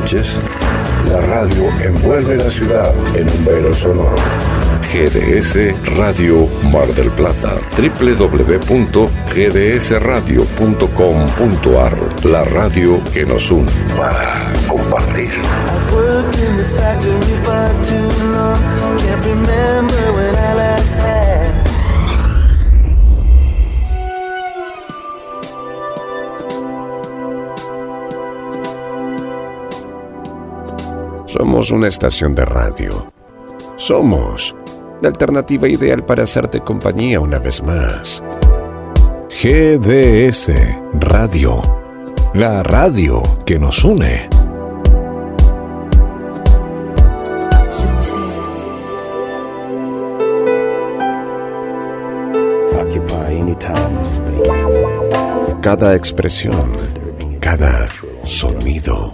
noches, la radio envuelve la ciudad en un velo sonoro. GDS Radio Mar del Plata. www.gdsradio.com.ar La radio que nos une para compartir. Somos una estación de radio. Somos la alternativa ideal para hacerte compañía una vez más. GDS Radio, la radio que nos une. Cada expresión, cada sonido,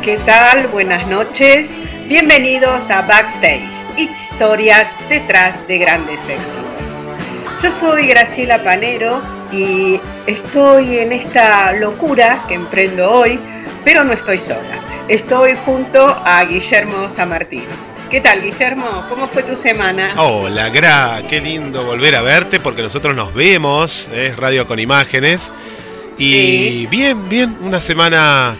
Hola, ¿qué tal? Buenas noches. Bienvenidos a Backstage, historias detrás de grandes éxitos. Yo soy Graciela Panero y estoy en esta locura que emprendo hoy, pero no estoy sola. Estoy junto a Guillermo Samartín. ¿Qué tal, Guillermo? ¿Cómo fue tu semana? Hola, Gra, qué lindo volver a verte porque nosotros nos vemos, es radio con imágenes. Y bien, bien, una semana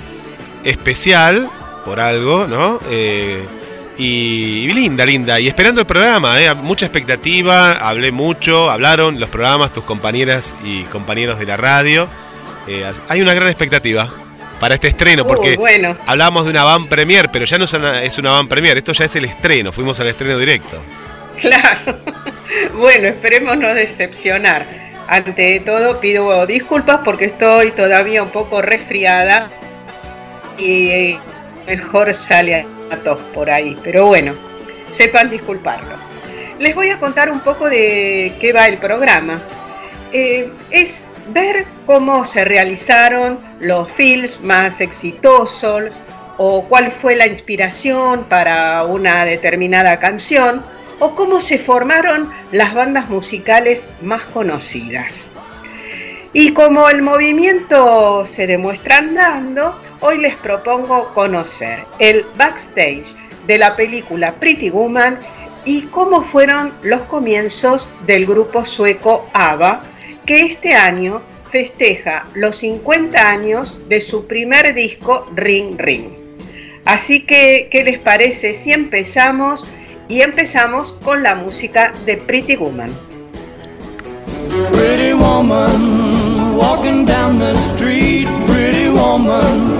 especial por algo, ¿no? Eh, y, linda, linda. Y esperando el programa, ¿eh? mucha expectativa, hablé mucho, hablaron los programas, tus compañeras y compañeros de la radio. Eh, hay una gran expectativa para este estreno, porque bueno. hablábamos de una van premier, pero ya no es una van premier, esto ya es el estreno, fuimos al estreno directo. Claro. Bueno, esperemos no decepcionar. Ante todo pido disculpas porque estoy todavía un poco resfriada y mejor sale a tos por ahí. Pero bueno, sepan disculparlo. Les voy a contar un poco de qué va el programa. Eh, es ver cómo se realizaron los films más exitosos o cuál fue la inspiración para una determinada canción o cómo se formaron las bandas musicales más conocidas. Y como el movimiento se demuestra andando, hoy les propongo conocer el backstage de la película Pretty Woman y cómo fueron los comienzos del grupo sueco ABBA, que este año festeja los 50 años de su primer disco Ring Ring. Así que, ¿qué les parece si empezamos? Y empezamos con la música de Pretty Woman. Pretty woman, walking down the street, pretty woman.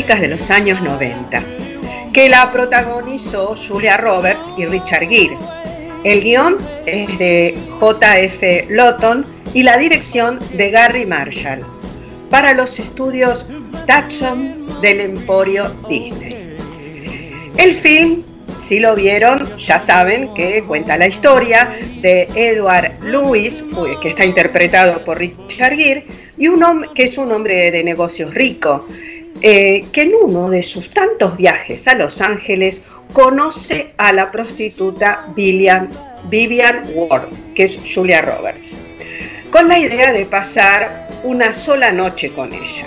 De los años 90, que la protagonizó Julia Roberts y Richard Gere. El guion es de J.F. Lawton y la dirección de Gary Marshall para los estudios Taxon del Emporio Disney. El film, si lo vieron, ya saben que cuenta la historia de Edward Lewis, que está interpretado por Richard Gere, y un hombre que es un hombre de negocios rico, eh, que en uno de sus tantos viajes a Los Ángeles conoce a la prostituta Vivian, Vivian Ward, que es Julia Roberts, con la idea de pasar una sola noche con ella.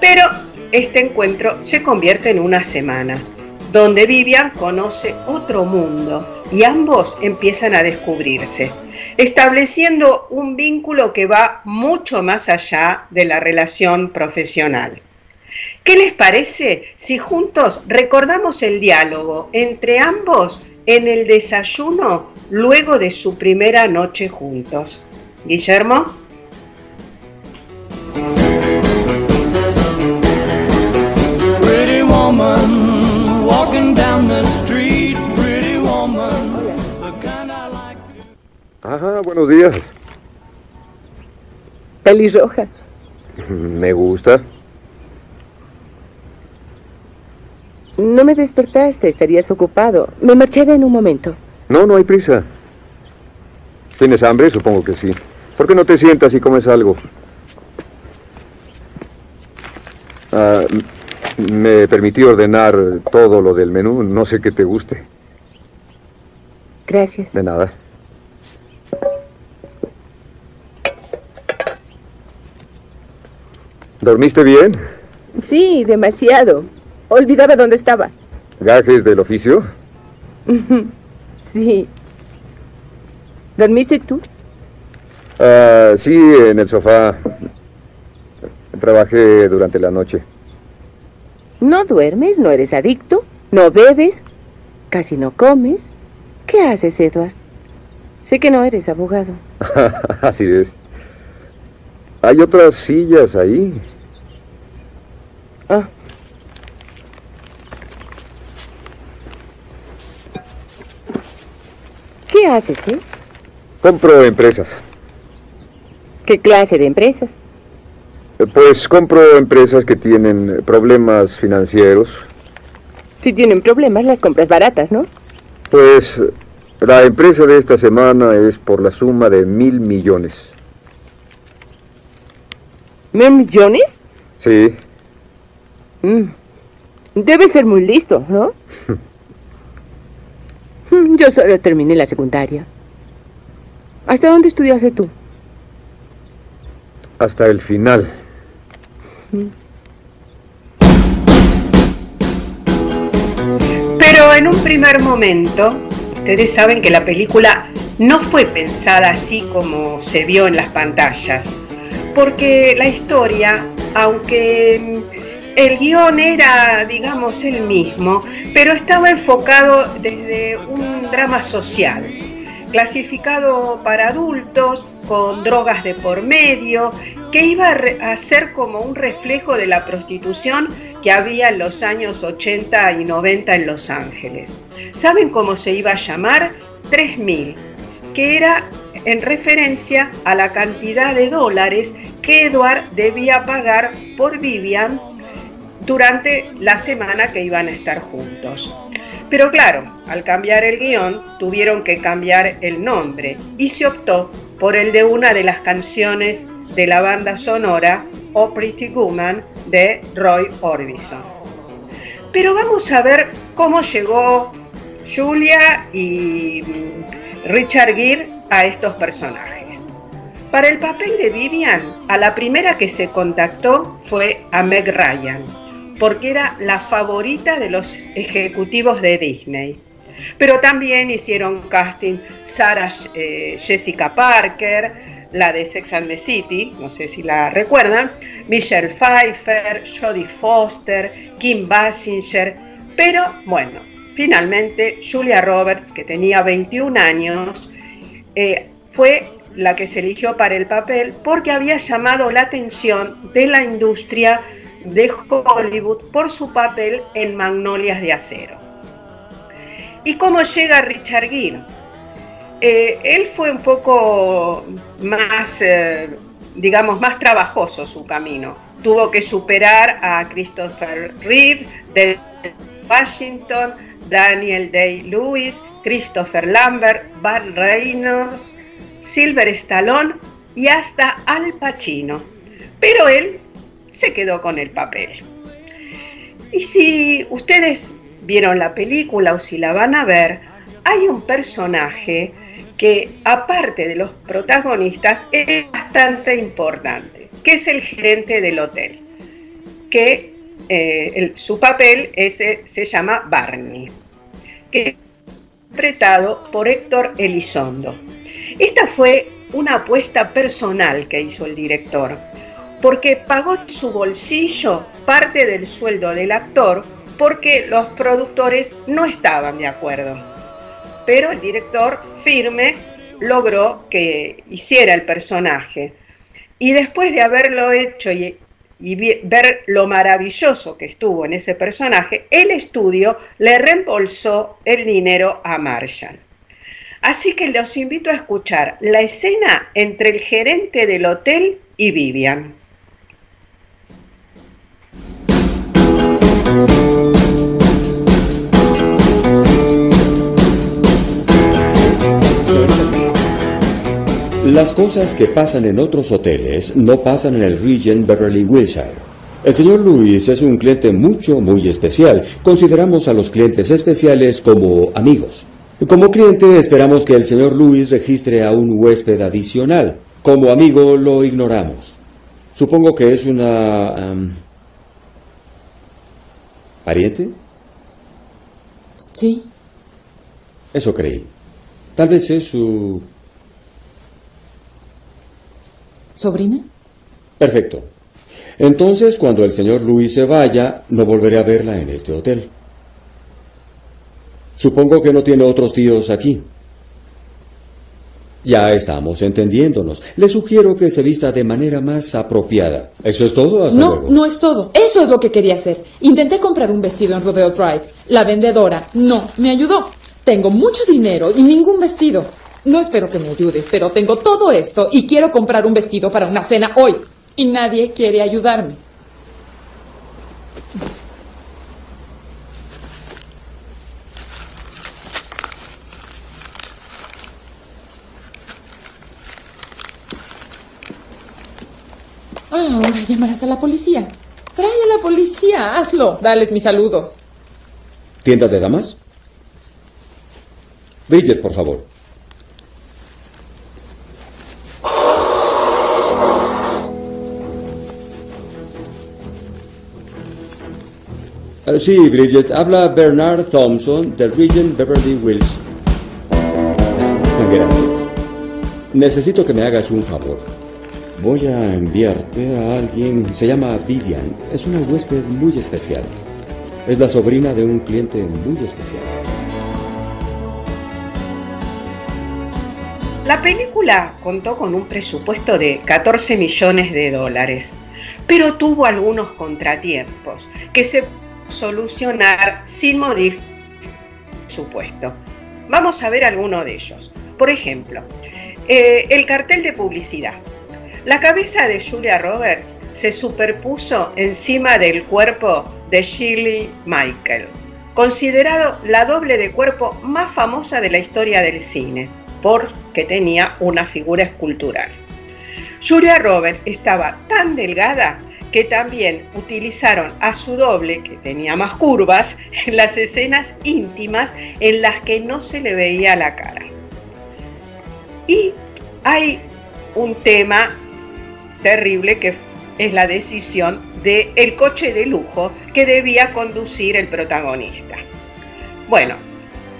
Pero este encuentro se convierte en una semana, donde Vivian conoce otro mundo y ambos empiezan a descubrirse estableciendo un vínculo que va mucho más allá de la relación profesional. ¿Qué les parece si juntos recordamos el diálogo entre ambos en el desayuno luego de su primera noche juntos? Guillermo. Ajá, buenos días. Pelirroja. Me gusta. No me despertaste, estarías ocupado. Me marcharé en un momento. No, no hay prisa. ¿Tienes hambre? Supongo que sí. ¿Por qué no te sientas y comes algo? Ah, me permití ordenar todo lo del menú. No sé qué te guste. Gracias. De nada. ¿Dormiste bien? Sí, demasiado. Olvidaba dónde estaba. ¿Gajes del oficio? sí. ¿Dormiste tú? Ah, sí, en el sofá. Trabajé durante la noche. ¿No duermes? ¿No eres adicto? ¿No bebes? ¿Casi no comes? ¿Qué haces, Edward? Sé que no eres abogado. Así es. Hay otras sillas ahí. ¿Qué haces, eh? Compro empresas. ¿Qué clase de empresas? Eh, Pues compro empresas que tienen problemas financieros. Si tienen problemas, las compras baratas, ¿no? Pues la empresa de esta semana es por la suma de mil millones. ¿Mil millones? Sí. Mm. Debe ser muy listo, ¿no? Mm, Yo solo terminé la secundaria. ¿Hasta dónde estudiaste tú? Hasta el final. Pero en un primer momento, ustedes saben que la película no fue pensada así como se vio en las pantallas, porque la historia, aunque el guion era, digamos, el mismo, pero estaba enfocado desde un drama social, clasificado para adultos, con drogas de por medio, que iba a, ser como un reflejo de la prostitución que había en los años 80 y 90 en Los Ángeles. ¿Saben cómo se iba a llamar? 3000, que era en referencia a la cantidad de dólares que Edward debía pagar por Vivian durante la semana que iban a estar juntos. Pero claro, al cambiar el guion tuvieron que cambiar el nombre y se optó por el de una de las canciones de la banda sonora O Pretty Woman de Roy Orbison. Pero vamos a ver cómo llegó Julia y mm, Richard Gere a estos personajes. Para el papel de Vivian, a la primera que se contactó fue a Meg Ryan, porque era la favorita de los ejecutivos de Disney. Pero también hicieron casting Sarah eh, Jessica Parker, la de Sex and the City, no sé si la recuerdan, Michelle Pfeiffer, Jodie Foster, Kim Basinger, pero bueno, finalmente Julia Roberts, que tenía 21 años, eh, fue la que se eligió para el papel porque había llamado la atención de la industria de Hollywood por su papel en Magnolias de Acero. ¿Y cómo llega Richard Gere? Eh, él fue un poco más, eh, digamos, más trabajoso su camino. Tuvo que superar a Christopher Reeve, de Washington, Daniel Day-Lewis, Christopher Lambert, Bart Reynolds, Silver Stallone y hasta Al Pacino. Pero él se quedó con el papel. Y si ustedes vieron la película o si la van a ver, hay un personaje que aparte de los protagonistas es bastante importante, que es el gerente del hotel, que eh, su papel se llama Barney, que es interpretado por Héctor Elizondo. Esta fue una apuesta personal que hizo el director, porque pagó su bolsillo parte del sueldo del actor porque los productores no estaban de acuerdo. Pero el director firme logró que hiciera el personaje. Y después de haberlo hecho y, ver lo maravilloso que estuvo en ese personaje, el estudio le reembolsó el dinero a Marshall. Así que los invito a escuchar la escena entre el gerente del hotel y Vivian. Las cosas que pasan en otros hoteles no pasan en el Regent Beverly Wilshire. El señor Luis es un cliente mucho, muy especial. Consideramos a los clientes especiales como amigos. Como cliente esperamos que el señor Luis registre a un huésped adicional. Como amigo lo ignoramos. Supongo que es una... ¿Pariente? Sí. Eso creí. Tal vez es su ¿Sobrina? Perfecto. Entonces, cuando el señor Luis se vaya, no volveré a verla en este hotel. Supongo que no tiene otros tíos aquí. Ya estamos entendiéndonos. Le sugiero que se vista de manera más apropiada. ¿Eso es todo? Hasta no, no es todo. Eso es lo que quería hacer. Intenté comprar un vestido en Rodeo Drive. La vendedora no me ayudó. Tengo mucho dinero y ningún vestido. No espero que me ayudes, pero tengo todo esto y quiero comprar un vestido para una cena hoy. Y nadie quiere ayudarme. ahora llamarás a la policía. Trae a la policía, hazlo. Dales mis saludos. ¿Tienda de damas? Bridget, por favor. Ah, sí, Bridget, habla Bernard Thompson del Regent Beverly Wills. Gracias. Necesito que me hagas un favor. Voy a enviarte a alguien, se llama Vivian, es una huésped muy especial. Es la sobrina de un cliente muy especial. La película contó con un presupuesto de 14 millones de dólares, pero tuvo algunos contratiempos que se solucionar sin modificar supuesto. Vamos a ver alguno de ellos. Por ejemplo, eh, el cartel de publicidad. La cabeza de Julia Roberts se superpuso encima del cuerpo de Shirley Michael, considerado la doble de cuerpo más famosa de la historia del cine, porque tenía una figura escultural. Julia Roberts estaba tan delgada que también utilizaron a su doble, que tenía más curvas, en las escenas íntimas en las que no se le veía la cara. Y hay un tema terrible que es la decisión del el coche de lujo que debía conducir el protagonista. Bueno,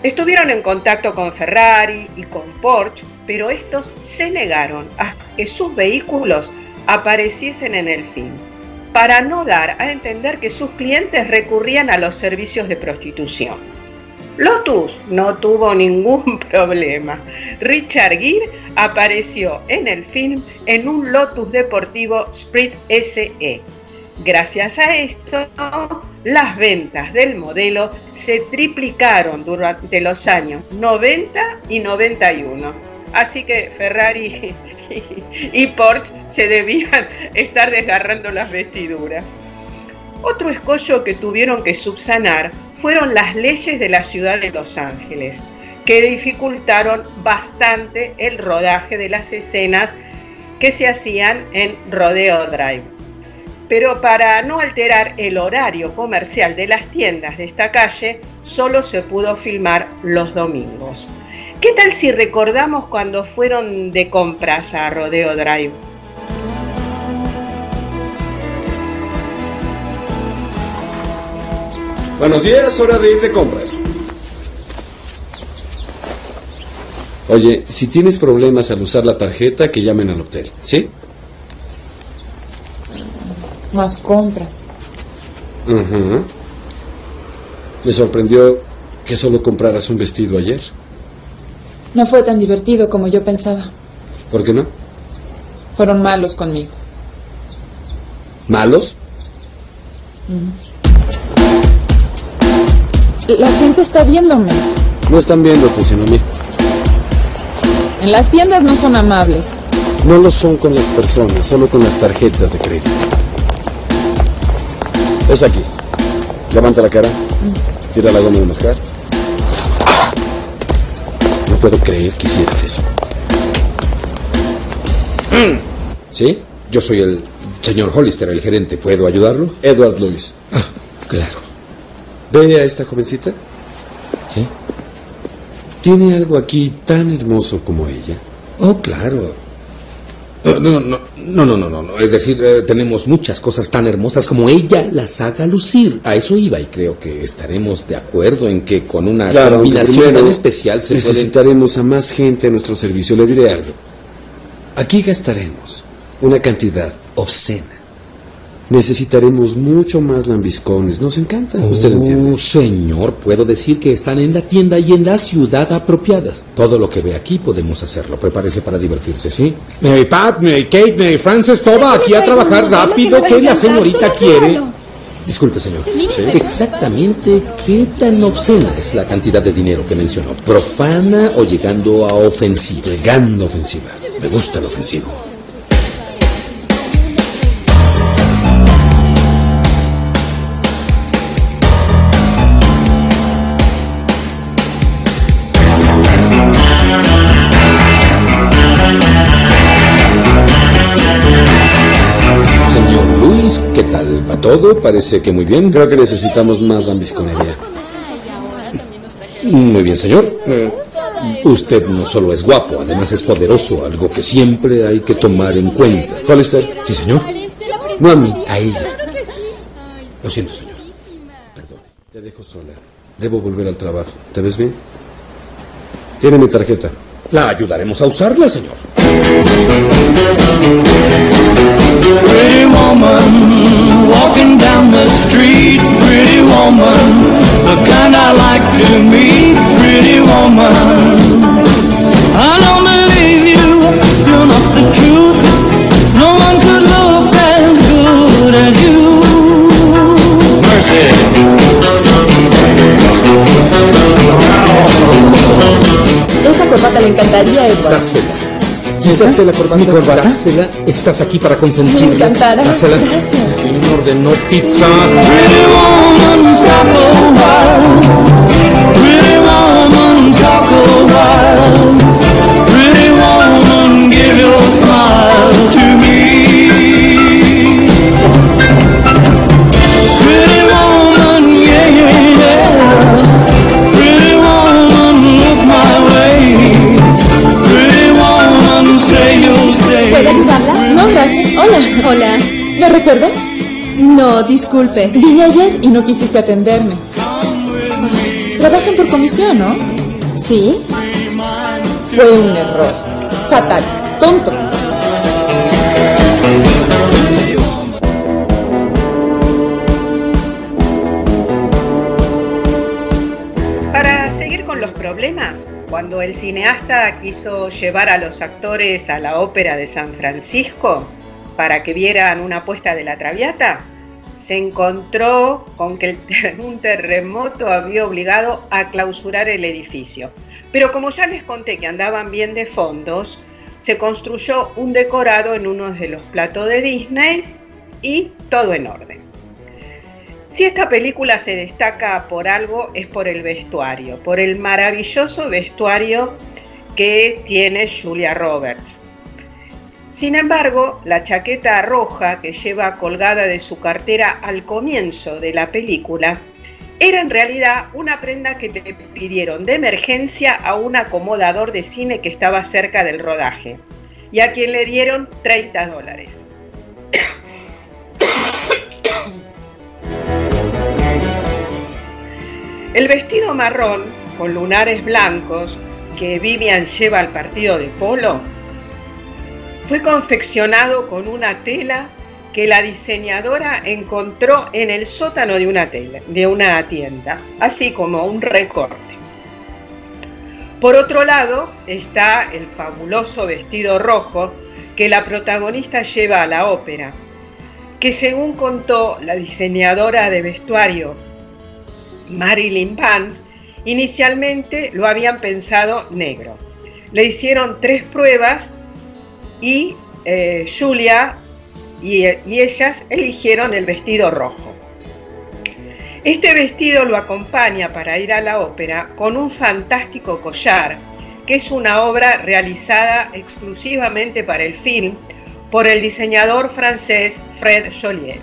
estuvieron en contacto con Ferrari y con Porsche, pero estos se negaron a que sus vehículos apareciesen en el film para no dar a entender que sus clientes recurrían a los servicios de prostitución. Lotus no tuvo ningún problema. Richard Gere apareció en el film en un Lotus deportivo Sprint SE Gracias a esto, las ventas del modelo se triplicaron durante los años 90 y 91. Así que Ferrari y Porsche se debían estar desgarrando las vestiduras. Otro escollo que tuvieron que subsanar fueron las leyes de la ciudad de Los Ángeles, que dificultaron bastante el rodaje de las escenas que se hacían en Rodeo Drive. Pero para no alterar el horario comercial de las tiendas de esta calle, solo se pudo filmar los domingos. ¿Qué tal si recordamos cuando fueron de compras a Rodeo Drive? Buenos días, hora de ir de compras. Oye, si tienes problemas al usar la tarjeta, que llamen al hotel, ¿sí? Más compras. Ujú. Me sorprendió que solo compraras un vestido ayer. No fue tan divertido como yo pensaba. ¿Por qué no? Fueron malos conmigo. ¿Malos? La gente está viéndome. No están viéndote, sino a mí. En las tiendas no son amables. No lo son con las personas, solo con las tarjetas de crédito. Es aquí. Levanta la cara. Tira la goma de mascar. No puedo creer que hicieras eso. ¿Sí? Yo soy el señor Hollister, el gerente. ¿Puedo ayudarlo? Edward Lewis. Ah, claro. ¿Ve a esta jovencita? ¿Sí? ¿Tiene algo aquí tan hermoso como ella? Oh, claro. No, no, no, no, no, no. Es decir, eh, tenemos muchas cosas tan hermosas como ella las haga lucir. A eso iba y creo que estaremos de acuerdo en que con una Claro, combinación tan especial se necesitaremos a más gente a nuestro servicio. Le diré algo. Aquí gastaremos una cantidad obscena. Necesitaremos mucho más lambiscones. Nos encanta. Usted entiende. Oh, señor, puedo decir que están en la tienda y en la ciudad apropiadas. Todo lo que ve aquí podemos hacerlo. Prepárese para divertirse, ¿sí? Mary Pat, Mary Kate, Mary Frances, toda aquí a trabajar rápido. ¿Qué la señorita quiere? Disculpe, señor. Sí. Exactamente qué tan obscena es la cantidad de dinero que mencionó. ¿Profana o llegando a ofensiva? Llegando ofensiva. Me gusta el ofensivo. Todo? Parece que muy bien. Creo que necesitamos más lambisconería. Muy bien, señor. Eh, usted no solo es guapo, además es poderoso, algo que siempre hay que tomar en cuenta. Hollister. Sí, señor. No a mí, a ella. Lo siento, señor. Te dejo sola. Debo volver al trabajo. ¿Te ves bien? Tiene mi tarjeta. La ayudaremos a usarla, señor. Pretty woman, walking down the street, pretty woman, the kind I like to meet, pretty woman. I don't believe you, you're not the truth. No one could look as good as you. Mercy. Corbata le encantaría Edward. Dásela. Quítate la corbata. Mi corbata. Dásela. Estás aquí para consentirla. Me encantará. Dásela. Gracias. ¿Quién ordenó pizza? Pretty woman, stop a while. Pretty woman, talk a while. Pretty woman, give your smile Hola. Hola. ¿Me recuerdas? No, disculpe. Vine ayer y no quisiste atenderme. Trabajan por comisión, ¿no? ¿Sí? Fue un error. Fatal. Tonto. Para seguir con los problemas, cuando el cineasta quiso llevar a los actores a la ópera de San Francisco para que vieran una puesta de la Traviata, se encontró con que un terremoto había obligado a clausurar el edificio. Pero como ya les conté que andaban bien de fondos, se construyó un decorado en uno de los platos de Disney y todo en orden. Si esta película se destaca por algo es por el vestuario, por el maravilloso vestuario que tiene Julia Roberts. Sin embargo, la chaqueta roja que lleva colgada de su cartera al comienzo de la película era en realidad una prenda que le pidieron de emergencia a un acomodador de cine que estaba cerca del rodaje y a quien le dieron 30 dólares. El vestido marrón con lunares blancos que Vivian lleva al partido de polo fue confeccionado con una tela que la diseñadora encontró en el sótano de una, tienda, así como un recorte. Por otro lado está el fabuloso vestido rojo que la protagonista lleva a la ópera, que según contó la diseñadora de vestuario Marilyn Vance, inicialmente lo habían pensado negro. Le hicieron tres pruebas y eh, Julia y, y ellas eligieron el vestido rojo. Este vestido lo acompaña para ir a la ópera con un fantástico collar, que es una obra realizada exclusivamente para el film por el diseñador francés Fred Joliet,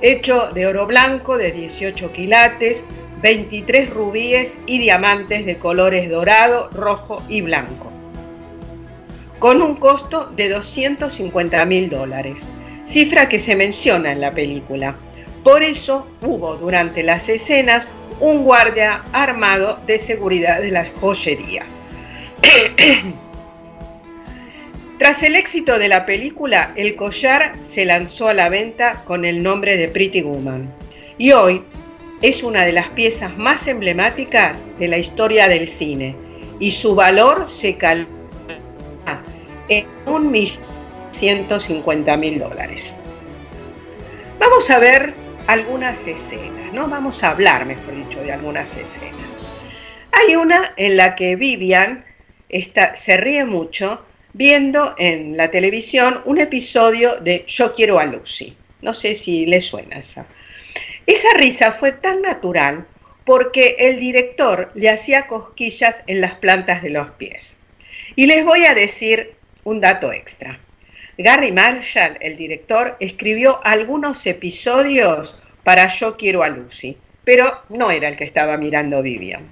hecho de oro blanco de 18 quilates, 23 rubíes y diamantes de colores dorado, rojo y blanco, con un costo de 250 mil dólares, cifra que se menciona en la película. Por eso hubo durante las escenas un guardia armado de seguridad de la joyería. Tras el éxito de la película, el collar se lanzó a la venta con el nombre de Pretty Woman y hoy es una de las piezas más emblemáticas de la historia del cine y su valor se calcula en 1.150.000 dólares. Vamos a ver algunas escenas, ¿no? Vamos a hablar, mejor dicho, de algunas escenas. Hay una en la que Vivian está, se ríe mucho viendo en la televisión un episodio de Yo quiero a Lucy. No sé si le suena esa. Esa risa fue tan natural porque el director le hacía cosquillas en las plantas de los pies. Y les voy a decir un dato extra. Gary Marshall, el director, escribió algunos episodios para Yo quiero a Lucy, pero no era el que estaba mirando Vivian.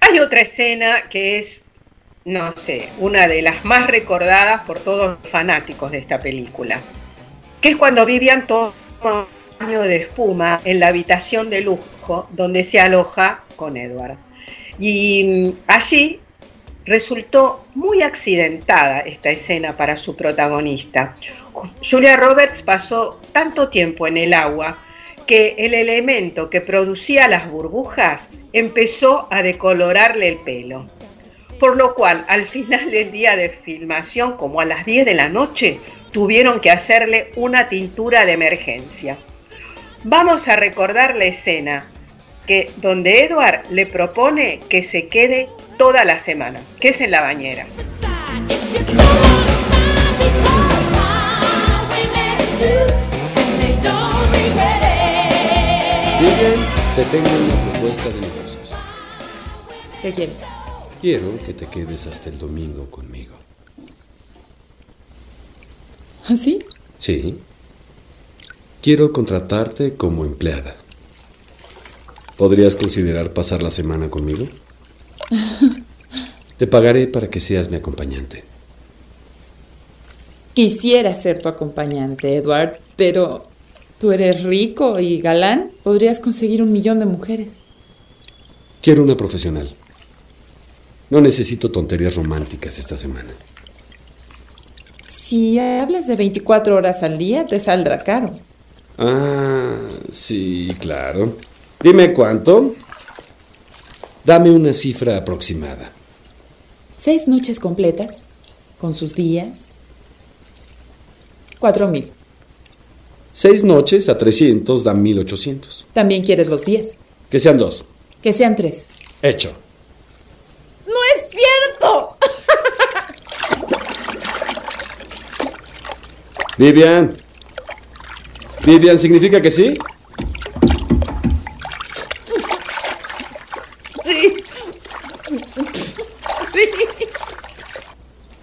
Hay otra escena que es, no sé, una de las más recordadas por todos los fanáticos de esta película, que es cuando Vivian toma un baño de espuma en la habitación de lujo donde se aloja con Edward. Y mm, allí resultó muy accidentada esta escena para su protagonista. Julia Roberts pasó tanto tiempo en el agua que el elemento que producía las burbujas empezó a decolorarle el pelo. Por lo cual, al final del día de filmación, como a las 10 de la noche, tuvieron que hacerle una tintura de emergencia. Vamos a recordar la escena que donde Edward le propone que se quede toda la semana, que es en la bañera. Vivian, te tengo una propuesta de negocios. ¿Qué quieres? Quiero que te quedes hasta el domingo conmigo. ¿Así? Sí. Quiero contratarte como empleada. ¿Podrías considerar pasar la semana conmigo? Te pagaré para que seas mi acompañante. Quisiera ser tu acompañante, Edward, pero tú eres rico y galán. Podrías conseguir un millón de mujeres. Quiero una profesional. No necesito tonterías románticas esta semana. Si hablas de 24 horas al día, te saldrá caro. Ah, sí, claro. Dime cuánto. Dame una cifra aproximada. Seis noches completas, con sus días. Cuatro mil. Seis noches a 300 dan 1800. También quieres los 10. Que sean dos. Que sean tres. Hecho. ¡No es cierto! Vivian. Vivian, ¿significa que? Sí.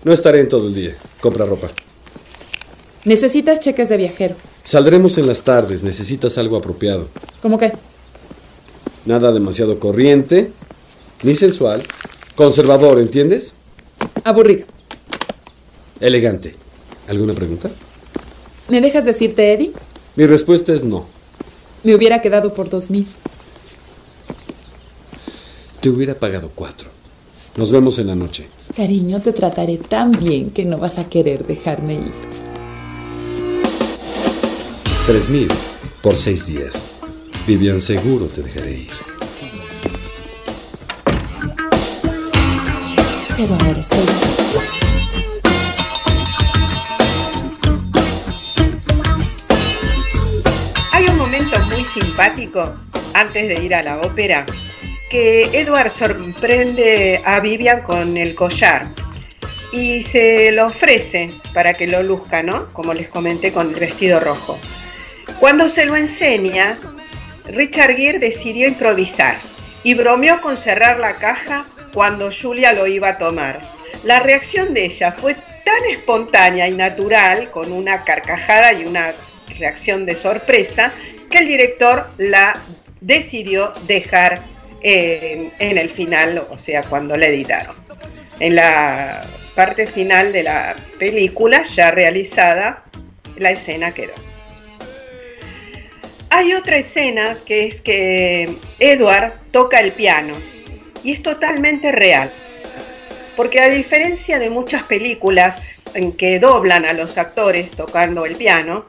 No estaré en todo el día. Compra ropa. Necesitas cheques de viajero. Saldremos en las tardes. Necesitas algo apropiado. ¿Cómo qué? Nada demasiado corriente, ni sensual. Conservador, ¿entiendes? Aburrido. Elegante. ¿Alguna pregunta? ¿Me dejas decirte, Eddie? Mi respuesta es no. Me hubiera quedado por dos mil. Te hubiera pagado cuatro. Nos vemos en la noche. Cariño, te trataré tan bien que no vas a querer dejarme ir. Tres mil por seis días. Vivian, seguro te dejaré ir. Pero ahora estoy. Hay un momento muy simpático antes de ir a la ópera Edward sorprende a Vivian con el collar y se lo ofrece para que lo luzca, ¿no? Como les comenté con el vestido rojo. Cuando se lo enseña, Richard Gere decidió improvisar y bromeó con cerrar la caja cuando Julia lo iba a tomar. La reacción de ella fue tan espontánea y natural, con una carcajada y una reacción de sorpresa, que el director la decidió dejar en el final, o sea, cuando la editaron. En la parte final de la película, ya realizada, la escena quedó. Hay otra escena que es que Edward toca el piano y es totalmente real. Porque a diferencia de muchas películas en que doblan a los actores tocando el piano,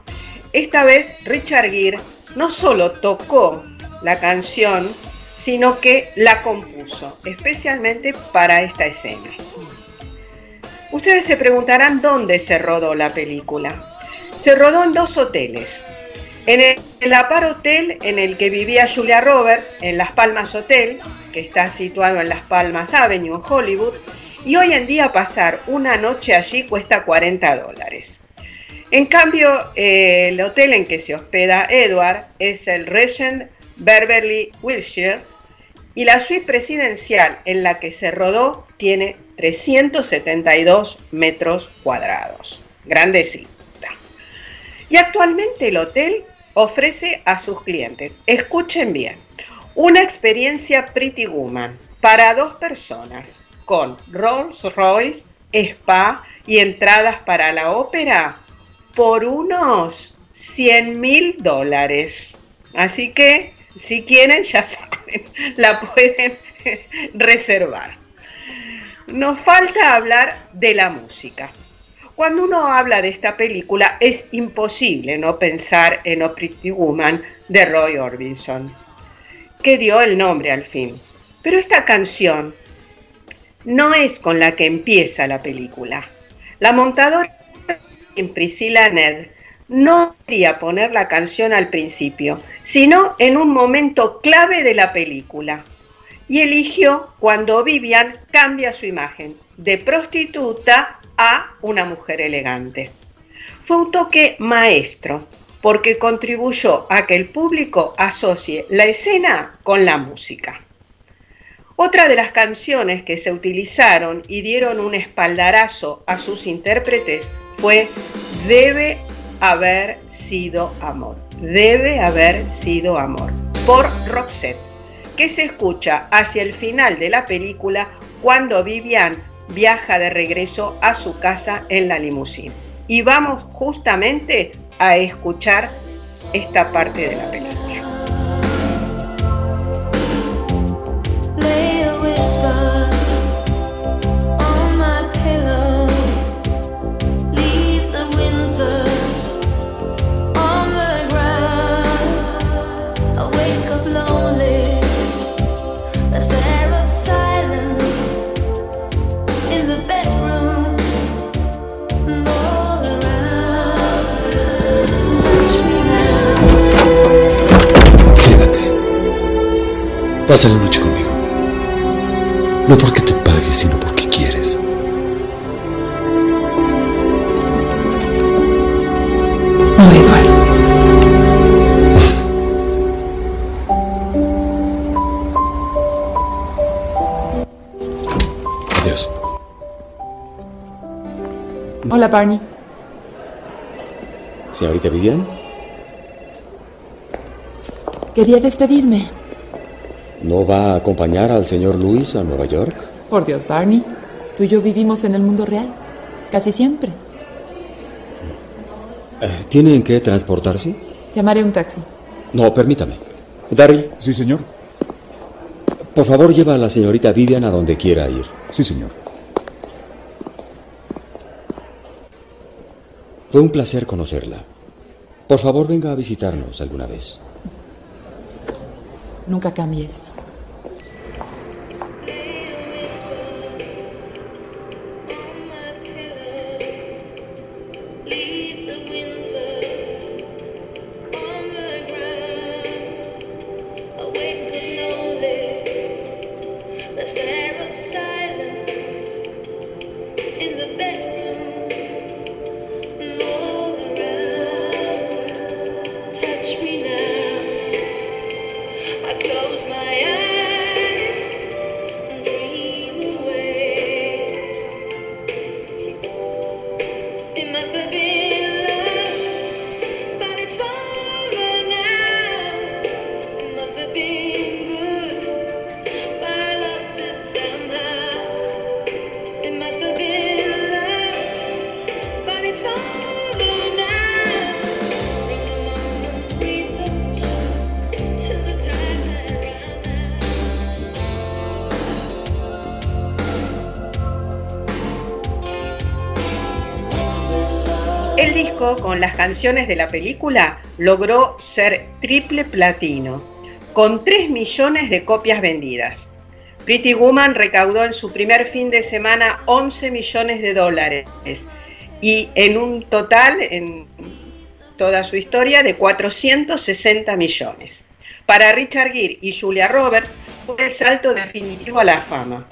esta vez Richard Gere no solo tocó la canción, sino que la compuso, especialmente para esta escena. Ustedes se preguntarán dónde se rodó la película. Se rodó en dos hoteles. En el, el Apar Hotel en el que vivía Julia Roberts, en Las Palmas Hotel, que está situado en Las Palmas Avenue, en Hollywood, y hoy en día pasar una noche allí cuesta 40 dólares. En cambio, eh, el hotel en que se hospeda Edward es el Regent Beverly Wilshire y la suite presidencial en la que se rodó tiene 372 metros cuadrados. Grandecita. Y actualmente el hotel ofrece a sus clientes, escuchen bien, una experiencia Pretty Woman para dos personas con Rolls Royce, spa y entradas para la ópera por unos 100 mil dólares. Así que si quieren, ya saben, la pueden reservar. Nos falta hablar de la música. Cuando uno habla de esta película es imposible no pensar en O Pretty Woman de Roy Orbison, que dio el nombre al fin. Pero esta canción no es con la que empieza la película. La montadora en Priscilla Ned no quería poner la canción al principio, sino en un momento clave de la película. Y eligió cuando Vivian cambia su imagen de prostituta a una mujer elegante. Fue un toque maestro porque contribuyó a que el público asocie la escena con la música. Otra de las canciones que se utilizaron y dieron un espaldarazo a sus intérpretes fue Debe haber sido amor. Debe haber sido amor. Por Roxette, que se escucha hacia el final de la película cuando Vivian viaja de regreso a su casa en la limusina. Y vamos justamente a escuchar esta parte de la película. Pasa la noche conmigo. No porque te pague, sino porque quieres. No, Edward. Adiós. Hola, Barney. Señorita Vivian, Quería despedirme. ¿No va a acompañar al señor Luis a Nueva York? Por Dios, Barney. Tú y yo vivimos en el mundo real. Casi siempre. Eh, ¿Tienen que transportarse? Llamaré un taxi. No, permítame. Daryl. Sí, señor. Por favor, lleva a la señorita Vivian a donde quiera ir. Sí, señor. Fue un placer conocerla. Por favor, venga a visitarnos alguna vez. Nunca cambies. Las canciones de la película, logró ser triple platino, con 3 millones de copias vendidas. Pretty Woman recaudó en su primer fin de semana 11 millones de dólares y en un total, en toda su historia, de 460 millones. Para Richard Gere y Julia Roberts fue el salto definitivo a la fama.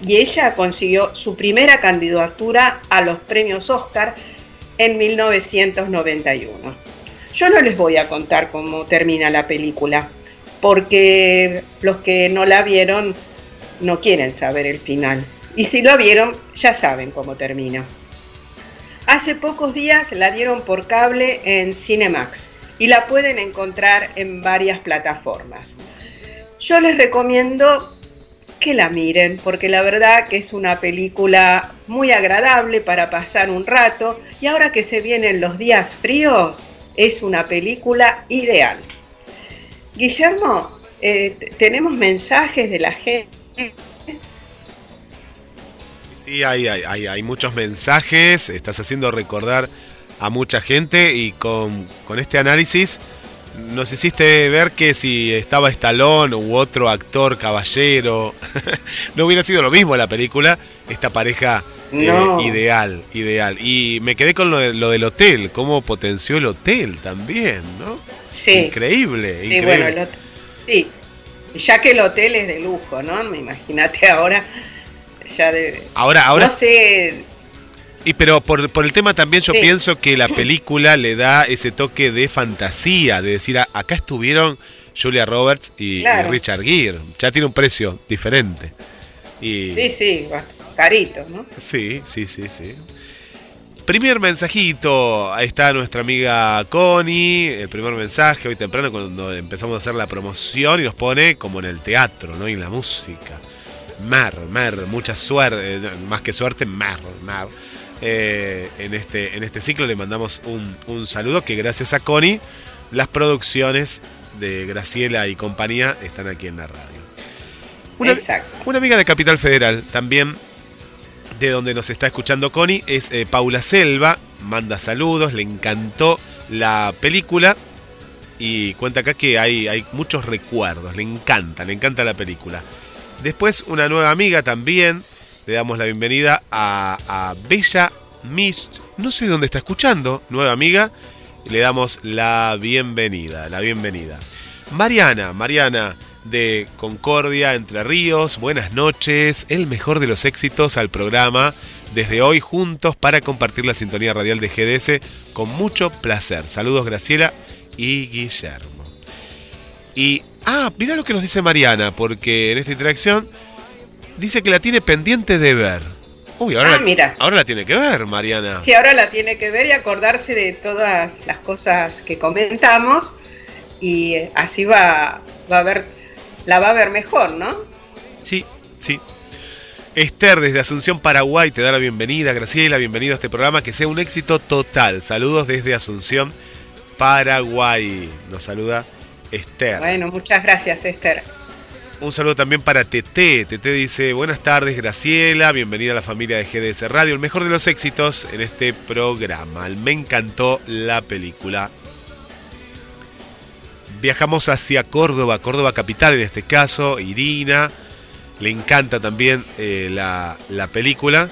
Y ella consiguió su primera candidatura a los premios Oscar en 1991. Yo no les voy a contar cómo termina la película, porque los que no la vieron no quieren saber el final. Y si lo vieron, ya saben cómo termina. Hace pocos días la dieron por cable en Cinemax y la pueden encontrar en varias plataformas. Yo les recomiendo que la miren porque la verdad que es una película muy agradable para pasar un rato y ahora que se vienen los días fríos es una película ideal. Guillermo, eh, tenemos mensajes de la gente. Sí, hay, hay, hay, hay muchos mensajes, estás haciendo recordar a mucha gente y con, con este análisis nos hiciste ver que si estaba Stallone u otro actor caballero, no hubiera sido lo mismo la película, esta pareja eh, ideal, ideal. Y me quedé con lo, de- lo del hotel, cómo potenció el hotel también, ¿no? Sí. Increíble, Sí, increíble. bueno, sí. Ya que el hotel es de lujo, ¿no? Me imagínate ahora. Ya de. Ahora, ahora No sé. Y pero por, por el tema también yo Sí. pienso que la película le da ese toque de fantasía, de decir, "Ah, acá estuvieron Julia Roberts y. Richard Gere. Ya tiene un precio diferente. Y, Sí, sí, carito, ¿no? sí, sí, sí, sí. Primer mensajito, ahí está nuestra amiga Connie, el primer mensaje hoy temprano cuando empezamos a hacer la promoción y nos pone como en el teatro, ¿no? Y en la música. Mar, Mar, mucha suerte, eh, más que suerte, Mar, Mar. Eh, en, este, en este ciclo le mandamos un, un saludo que gracias a Connie las producciones de Graciela y compañía están aquí en la radio. Una, una amiga de Capital Federal también de donde nos está escuchando Connie es eh, Paula Selva, manda saludos, le encantó la película y cuenta acá que hay, hay muchos recuerdos, le encanta, le encanta la película. Después una nueva amiga también, le damos la bienvenida a, a Bella Mist, no sé dónde está escuchando, nueva amiga, le damos la bienvenida, la bienvenida. Mariana, Mariana, de Concordia, Entre Ríos. Buenas noches, el mejor de los éxitos al programa. Desde hoy juntos para compartir la sintonía radial de GDS con mucho placer. Saludos Graciela y Guillermo. Y, ah, mira lo que nos dice Mariana, porque en esta interacción dice que la tiene pendiente de ver. Uy, ahora, Ah, la, mira. ahora la tiene que ver, Mariana. Sí, ahora la tiene que ver y acordarse de todas las cosas que comentamos y eh, así va, va a ver, la va a ver mejor, ¿no? Sí, sí. Esther desde Asunción, Paraguay, te da la bienvenida. Graciela, bienvenido a este programa. Que sea un éxito total. Saludos desde Asunción, Paraguay. Nos saluda Esther. Bueno, muchas gracias, Esther. Un saludo también para Tete. Tete dice, buenas tardes Graciela, bienvenida a la familia de GDS Radio, el mejor de los éxitos en este programa. Me encantó la película. Viajamos hacia Córdoba, Córdoba capital en este caso, Irina. Le encanta también eh, la, la película.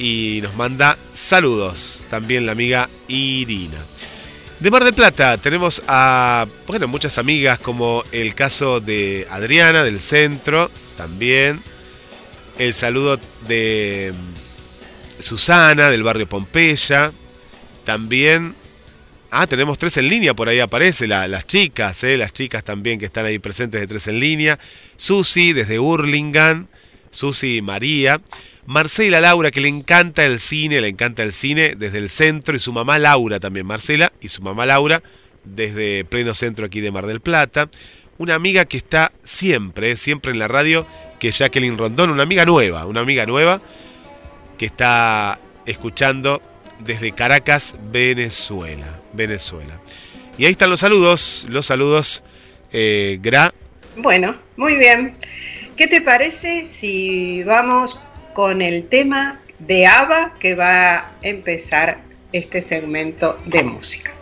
Y nos manda saludos también la amiga Irina. De Mar del Plata tenemos a, bueno, muchas amigas como el caso de Adriana del centro, también. El saludo de mm, Susana del barrio Pompeya. También, ah, tenemos tres en línea, por ahí aparece la- las chicas, eh, las chicas también que están ahí presentes de tres en línea. Susi desde Hurlingham, Susi y María. Marcela Laura, que le encanta el cine, le encanta el cine desde el centro, y su mamá Laura también, Marcela, y su mamá Laura desde pleno centro aquí de Mar del Plata. Una amiga que está siempre, eh, siempre en la radio, que es Jacqueline Rondón, una amiga nueva, una amiga nueva que está escuchando desde Caracas, Venezuela. Venezuela. Y ahí están los saludos, los saludos, eh, Gra. Bueno, muy bien. ¿Qué te parece si vamos con el tema de ABBA que va a empezar este segmento de música?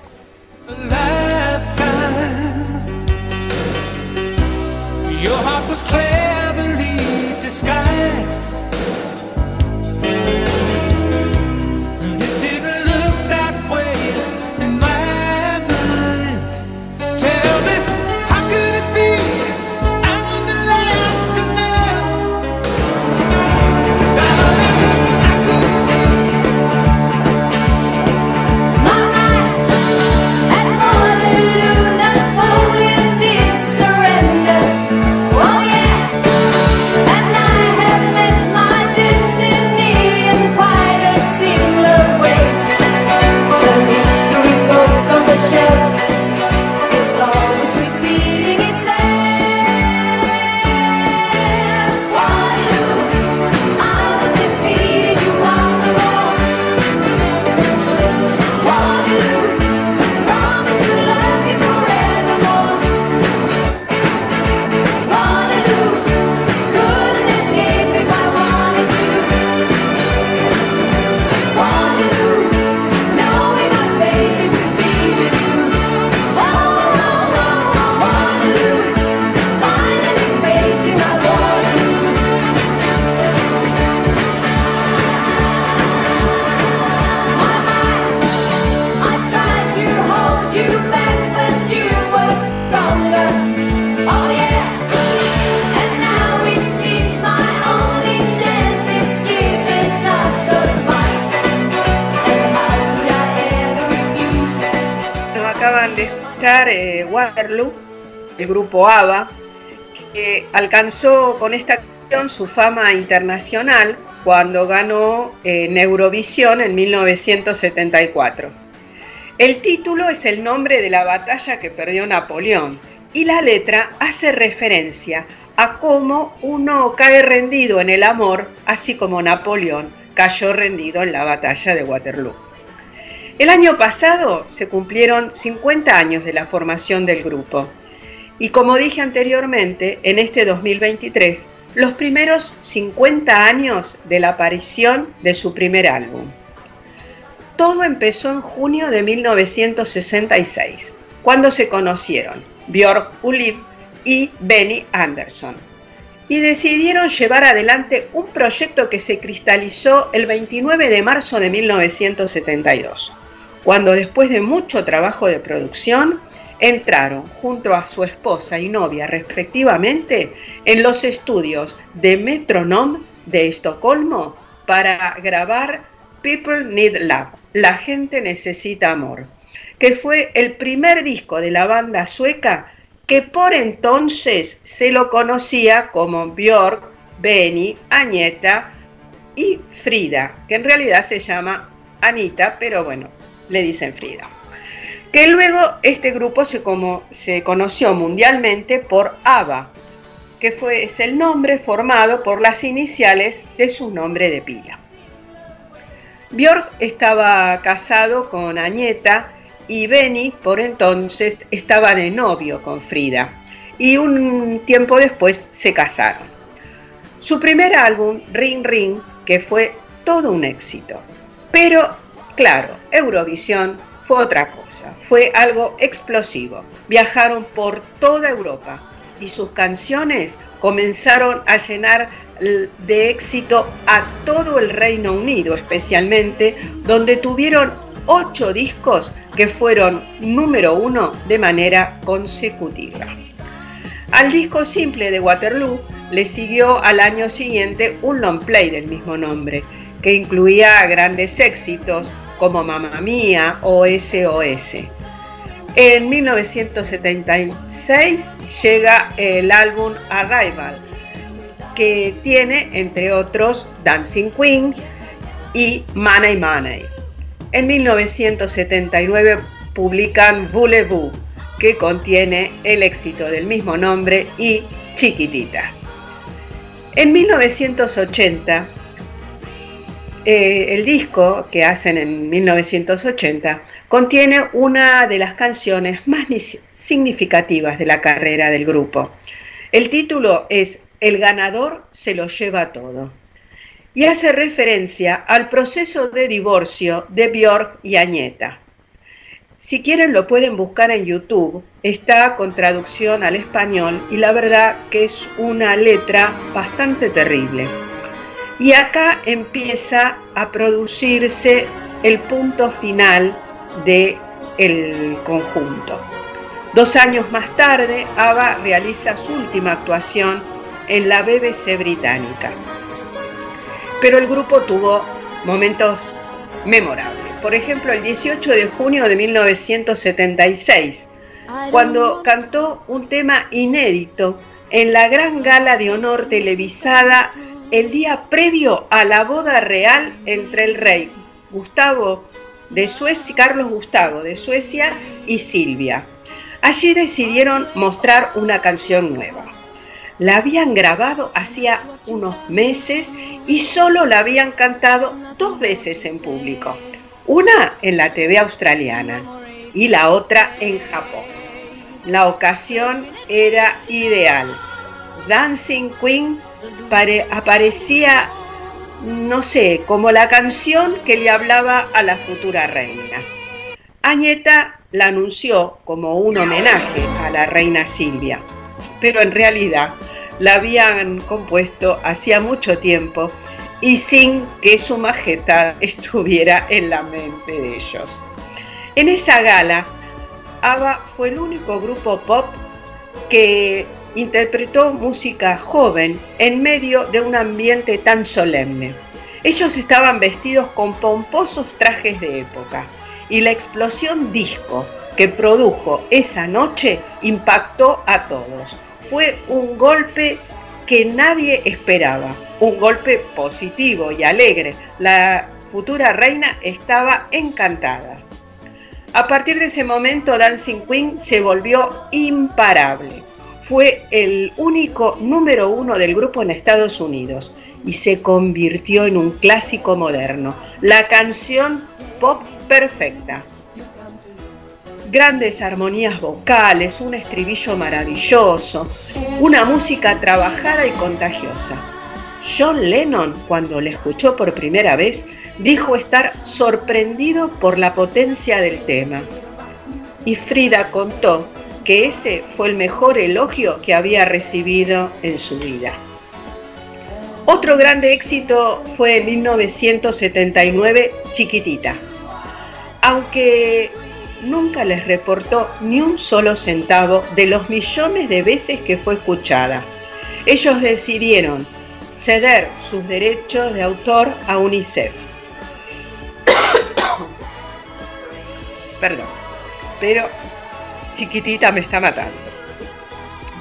El grupo ABBA, que alcanzó con esta canción su fama internacional cuando ganó en Eurovisión en 1974. El título es el nombre de la batalla que perdió Napoleón y la letra hace referencia a cómo uno cae rendido en el amor, así como Napoleón cayó rendido en la batalla de Waterloo. El año pasado se cumplieron 50 años de la formación del grupo y como dije anteriormente, en este 2023, los primeros 50 años de la aparición de su primer álbum. Todo empezó en junio de 1966, cuando se conocieron Björk Ulif y Benny Anderson, y decidieron llevar adelante un proyecto que se cristalizó el 29 de marzo de 1972, cuando después de mucho trabajo de producción, entraron junto a su esposa y novia respectivamente en los estudios de Metronome de Estocolmo para grabar People Need Love, La gente necesita amor, que fue el primer disco de la banda sueca que por entonces se lo conocía como Björk, Benny, Agneta y Frida, que en realidad se llama Anita, pero bueno, le dicen Frida. Que luego este grupo se, como, se conoció mundialmente por ABBA, que fue, es el nombre formado por las iniciales de su nombre de pila. Björk estaba casado con Agneta y Benny por entonces estaba de novio con Frida y un tiempo después se casaron. Su primer álbum, Ring Ring, que fue todo un éxito. Pero, claro, Eurovisión fue otra cosa, fue algo explosivo. Viajaron por toda Europa y sus canciones comenzaron a llenar de éxito a todo el Reino Unido, especialmente, donde tuvieron ocho discos que fueron número uno de manera consecutiva. Al disco simple de Waterloo le siguió al año siguiente un long play del mismo nombre, que incluía grandes éxitos como Mamma Mía o SOS. En 1976 llega el álbum Arrival, que tiene, entre otros, Dancing Queen y Money Money. En 1979 publican Voulez-Vous, que contiene el éxito del mismo nombre y Chiquitita. En 1980, eh, el disco que hacen en 1980 contiene una de las canciones más significativas de la carrera del grupo. El título es El ganador se lo lleva todo y hace referencia al proceso de divorcio de Björk y Añeta. Si quieren lo pueden buscar en YouTube, está con traducción al español y la verdad que es una letra bastante terrible. Y acá empieza a producirse el punto final del el conjunto. Dos años más tarde, ABBA realiza su última actuación en la BBC británica. Pero el grupo tuvo momentos memorables. Por ejemplo, el 18 de junio de 1976, cuando cantó un tema inédito en la gran gala de honor televisada el día previo a la boda real entre el rey Gustavo de Suecia, Carlos Gustavo de Suecia y Silvia. Allí decidieron mostrar una canción nueva. La habían grabado hacía unos meses y solo la habían cantado dos veces en público. Una en la TV australiana y la otra en Japón. La ocasión era ideal. Dancing Queen aparecía, no sé, como la canción que le hablaba a la futura reina. Añeta la anunció como un homenaje a la reina Silvia, pero en realidad la habían compuesto hacía mucho tiempo y sin que su majestad estuviera en la mente de ellos. En esa gala, ABBA fue el único grupo pop que interpretó música joven en medio de un ambiente tan solemne. Ellos estaban vestidos con pomposos trajes de época y la explosión disco que produjo esa noche impactó a todos. Fue un golpe que nadie esperaba, un golpe positivo y alegre. La futura reina estaba encantada. A partir de ese momento, Dancing Queen se volvió imparable. Fue el único número uno del grupo en Estados Unidos y se convirtió en un clásico moderno, la canción pop perfecta. Grandes armonías vocales, un estribillo maravilloso, una música trabajada y contagiosa. John Lennon, cuando la escuchó por primera vez, dijo estar sorprendido por la potencia del tema. Y Frida contó que ese fue el mejor elogio que había recibido en su vida. Otro grande éxito fue en 1979 Chiquitita. Aunque nunca les reportó ni un solo centavo de los millones de veces que fue escuchada. Ellos decidieron ceder sus derechos de autor a UNICEF. Perdón, pero Chiquitita me está matando.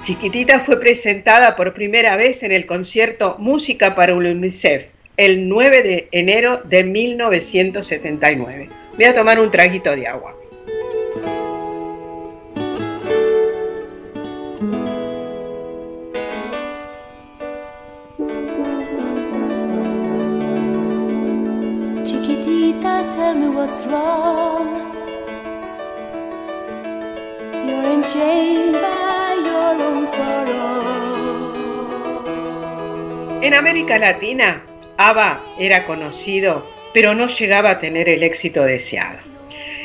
Chiquitita fue presentada por primera vez en el concierto Música para UNICEF el 9 de enero de 1979. Voy a tomar un traguito de agua. Chiquitita, tell me what's wrong. En América Latina, ABBA era conocido, pero no llegaba a tener el éxito deseado.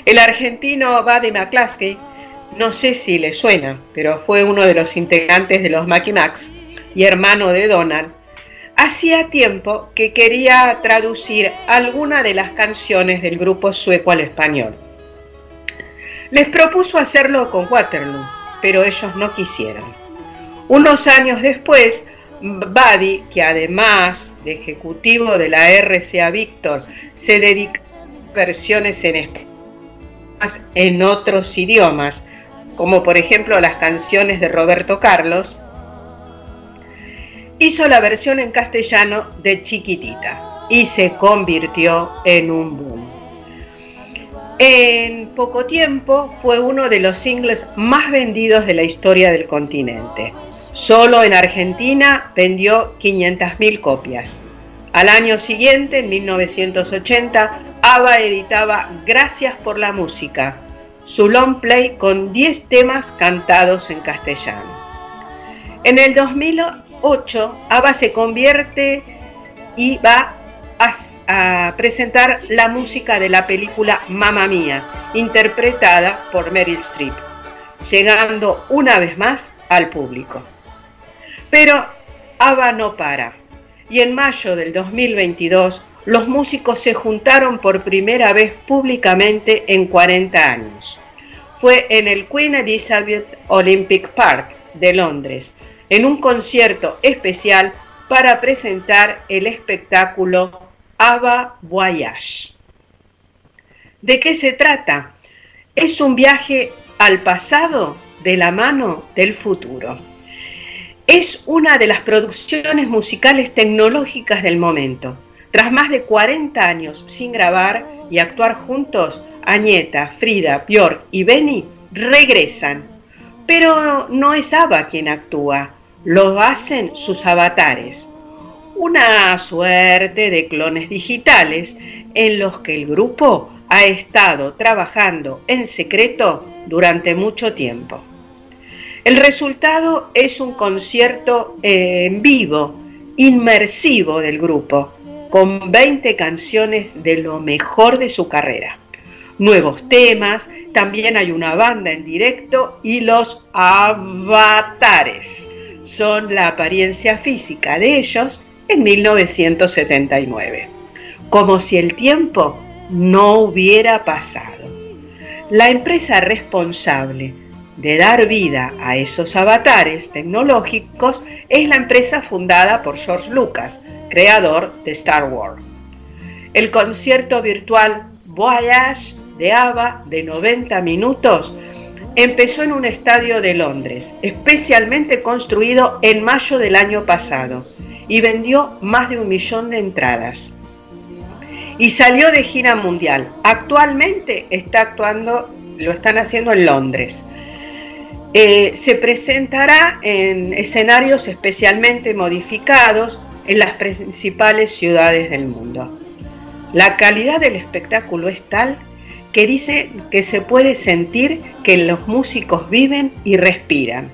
El argentino Buddy McCluskey, no sé si le suena, pero fue uno de los integrantes de los Mackie Macs y hermano de Donald, hacía tiempo que quería traducir alguna de las canciones del grupo sueco al español. Les propuso hacerlo con Waterloo, pero ellos no quisieron. Unos años después, Buddy, que además de ejecutivo de la RCA Victor, se dedica a versiones en español en otros idiomas, como por ejemplo las canciones de Roberto Carlos, hizo la versión en castellano de Chiquitita y se convirtió en un boom. En poco tiempo fue uno de los singles más vendidos de la historia del continente. Solo en Argentina vendió 500.000 copias. Al año siguiente, en 1980, ABBA editaba Gracias por la música, su long play con 10 temas cantados en castellano. En el 2008, ABBA se convierte y va a, a presentar la música de la película Mamma Mía, interpretada por Meryl Streep, llegando una vez más al público. Pero ABBA no para y en mayo del 2022 los músicos se juntaron por primera vez públicamente en 40 años. Fue en el Queen Elizabeth Olympic Park de Londres, en un concierto especial para presentar el espectáculo ABBA Voyage. ¿De qué se trata? Es un viaje al pasado de la mano del futuro. Es una de las producciones musicales tecnológicas del momento. Tras más de 40 años sin grabar y actuar juntos, Añeta, Frida, Björk y Benny regresan. Pero no es ABBA quien actúa, lo hacen sus avatares. Una suerte de clones digitales en los que el grupo ha estado trabajando en secreto durante mucho tiempo. El resultado es un concierto eh, en vivo, inmersivo del grupo, con 20 canciones de lo mejor de su carrera. Nuevos temas, también hay una banda en directo y los avatares son la apariencia física de ellos en 1979, como si el tiempo no hubiera pasado. La empresa responsable de dar vida a esos avatares tecnológicos es la empresa fundada por George Lucas, creador de Star Wars. El concierto virtual Voyage de ABBA de 90 minutos empezó en un estadio de Londres, especialmente construido en mayo del año pasado, y vendió más de un millón de entradas. Y salió de gira mundial. Actualmente está actuando, lo están haciendo en Londres. Eh, se presentará en escenarios especialmente modificados en las principales ciudades del mundo. La calidad del espectáculo es tal que dice que se puede sentir que los músicos viven y respiran,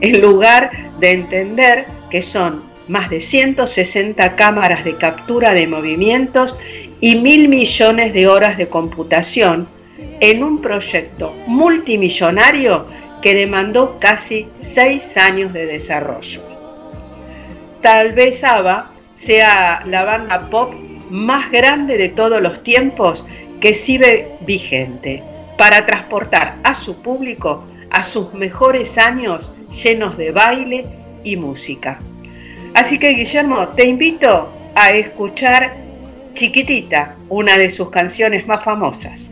en lugar de entender que son más de 160 cámaras de captura de movimientos y mil millones de horas de computación en un proyecto multimillonario que demandó casi seis años de desarrollo. Tal vez ABBA sea la banda pop más grande de todos los tiempos que sigue vigente, para transportar a su público a sus mejores años llenos de baile y música. Así que Guillermo, te invito a escuchar Chiquitita, una de sus canciones más famosas.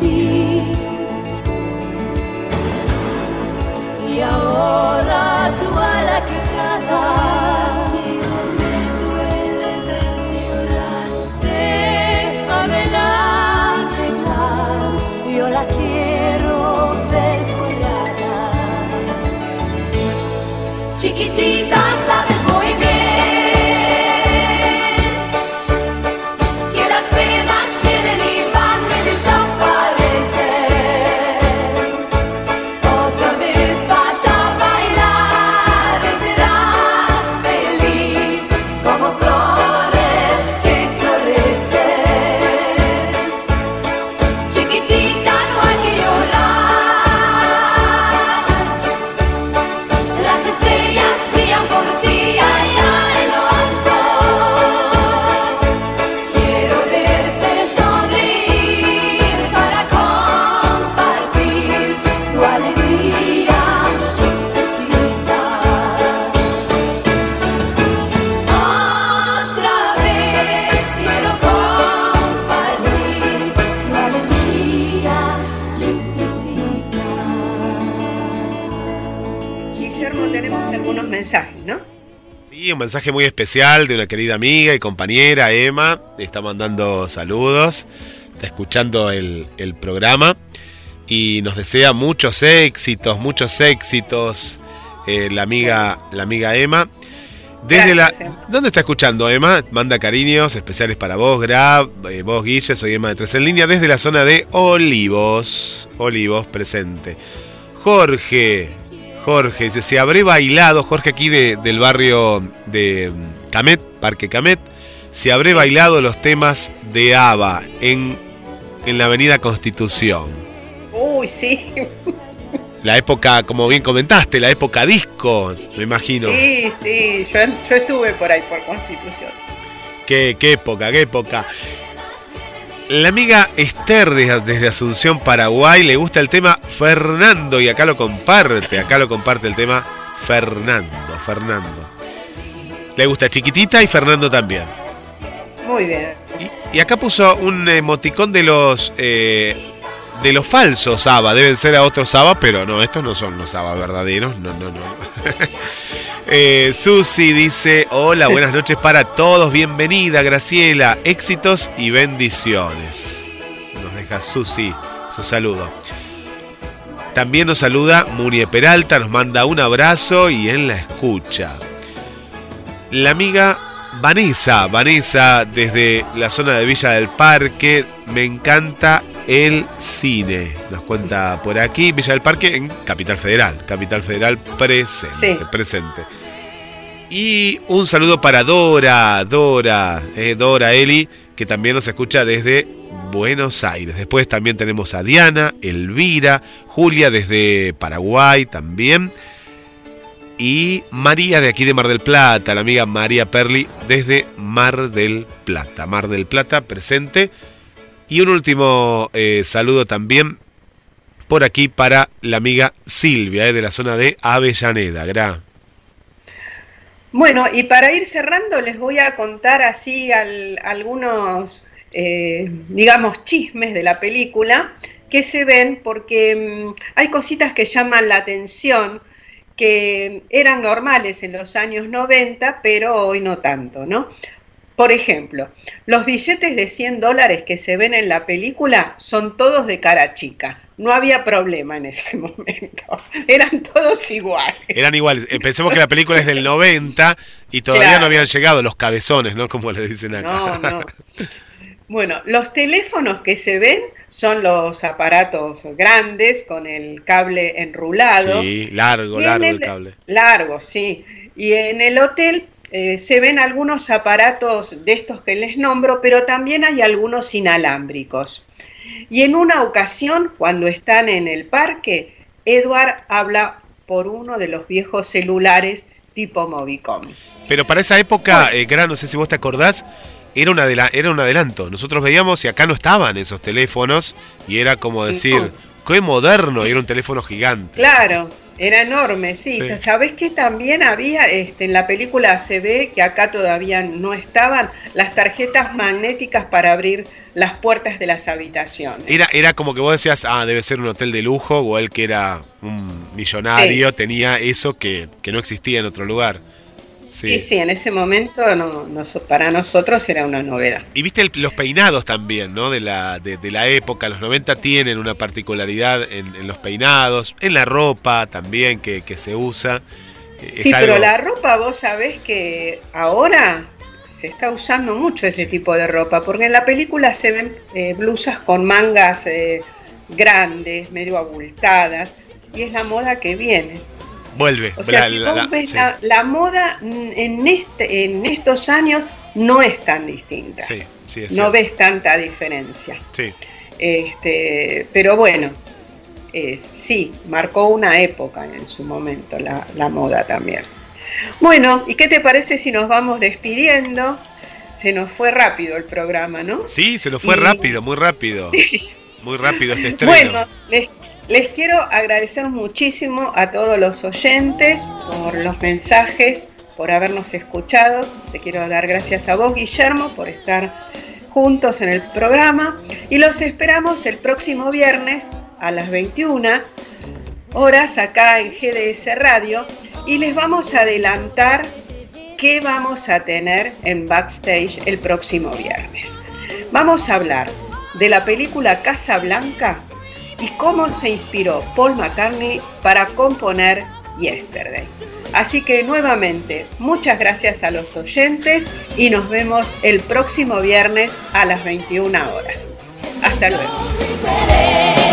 see. Mensaje muy especial de una querida amiga y compañera, Emma. Está mandando saludos, está escuchando el, el programa y nos desea muchos éxitos, muchos éxitos. eh, la, amiga, la amiga Emma. Desde Gracias, la, Emma. ¿Dónde está escuchando Emma? Manda cariños especiales para vos, Grab, eh, vos Guille, soy Emma de Tres en Línea, desde la zona de Olivos. Olivos presente. Jorge, Jorge, dice, se habré bailado, Jorge aquí de- del barrio de mm, Camet, Parque Camet, se habré bailado los temas de ABBA en, en la avenida Constitución. Uy, sí. La época, como bien comentaste, la época disco, me imagino. Sí, sí, yo, yo estuve por ahí por Constitución. Qué, qué época, qué época. La amiga Esther desde, Asunción, Paraguay, le gusta el tema Fernando y acá lo comparte, acá lo comparte el tema Fernando, Fernando. Le gusta Chiquitita y Fernando también. Muy bien. Y acá puso un emoticón de los eh, de los falsos ABBA, deben ser a otros ABBA, pero no, estos no son los ABBA verdaderos, no, no, no. Eh, Susi dice, hola, buenas noches para todos, bienvenida Graciela, éxitos y bendiciones. Nos deja Susi su saludo. También nos saluda Murie Peralta, nos manda un abrazo y en la escucha. La amiga Vanessa, Vanessa desde la zona de Villa del Parque, me encanta el cine. Nos cuenta por aquí, Villa del Parque en Capital Federal, Capital Federal presente, presente. Y un saludo para Dora, Dora, eh, Dora Eli, que también nos escucha desde Buenos Aires. Después también tenemos a Diana, Elvira, Julia desde Paraguay también. Y María de aquí de Mar del Plata, la amiga María Perli desde Mar del Plata. Mar del Plata presente. Y un último eh, saludo también por aquí para la amiga Silvia, eh, de la zona de Avellaneda. Gra. Bueno, y para ir cerrando les voy a contar así al- algunos, eh, digamos, chismes de la película que se ven porque mm, hay cositas que llaman la atención, que eran normales en los años 90, pero hoy no tanto, ¿no? Por ejemplo, los billetes de 100 dólares que se ven en la película son todos de cara chica. No había problema en ese momento. Eran todos iguales. Eran iguales. Eh, Pensemos que la película es del 90 y todavía Claro. no habían llegado los cabezones, ¿no? Como le dicen acá. No, no. Bueno, los teléfonos que se ven son los aparatos grandes con el cable enrulado. Sí, largo, largo el el- cable. Largo, sí. Y en el hotel eh, se ven algunos aparatos de estos que les nombro, pero también hay algunos inalámbricos. Y en una ocasión, cuando están en el parque, Edward habla por uno de los viejos celulares tipo Movicom. Pero para esa época, eh, Gra, no sé si vos te acordás, era, una era un adelanto. Nosotros veíamos y acá no estaban esos teléfonos y era como decir, No. qué moderno, y era un teléfono gigante. Claro, era enorme, sí. Sí. ¿Sabés que también había, este, en la película se ve que acá todavía no estaban las tarjetas magnéticas para abrir las puertas de las habitaciones? Era, era como que vos decías, ah, debe ser un hotel de lujo, o él que era un millonario, tenía eso que, que no existía en otro lugar. Sí, sí, en ese momento no, no- para nosotros era una novedad. Y viste el- los peinados también, ¿no? De la, de, de la época, los 90 tienen una particularidad en, en los peinados, en la ropa también que, que se usa. Eh, es Sí, pero la ropa, vos sabés que ahora se está usando mucho ese tipo de ropa, porque en la película se ven eh, blusas con mangas eh, grandes, medio abultadas, y es la moda que viene. Vuelve. O sea, la- si vos la- ves sí, la, la moda en, este, en estos años no es tan distinta. sí, sí, es no ves tanta diferencia. Sí. Este, pero bueno, es- sí, marcó una época en su momento la, la moda también. Bueno, ¿y qué te parece si nos vamos despidiendo? Se nos fue rápido el programa, ¿no? Sí, se nos fue Y- rápido, muy rápido. Muy rápido este estreno. Bueno, les, les quiero agradecer muchísimo a todos los oyentes por los mensajes, por habernos escuchado. Te quiero dar gracias a vos, Guillermo, por estar juntos en el programa. Y los esperamos el próximo viernes a las 21 horas acá en GDS Radio. Y les vamos a adelantar qué vamos a tener en backstage el próximo viernes. Vamos a hablar de la película Casa Blanca y cómo se inspiró Paul McCartney para componer Yesterday. Así que nuevamente, muchas gracias a los oyentes y nos vemos el próximo viernes a las 21 horas. Hasta luego.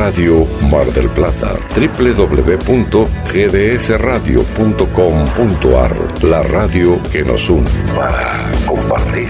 Radio Mar del Plata. www.gdsradio.com.ar. La radio que nos une para compartir.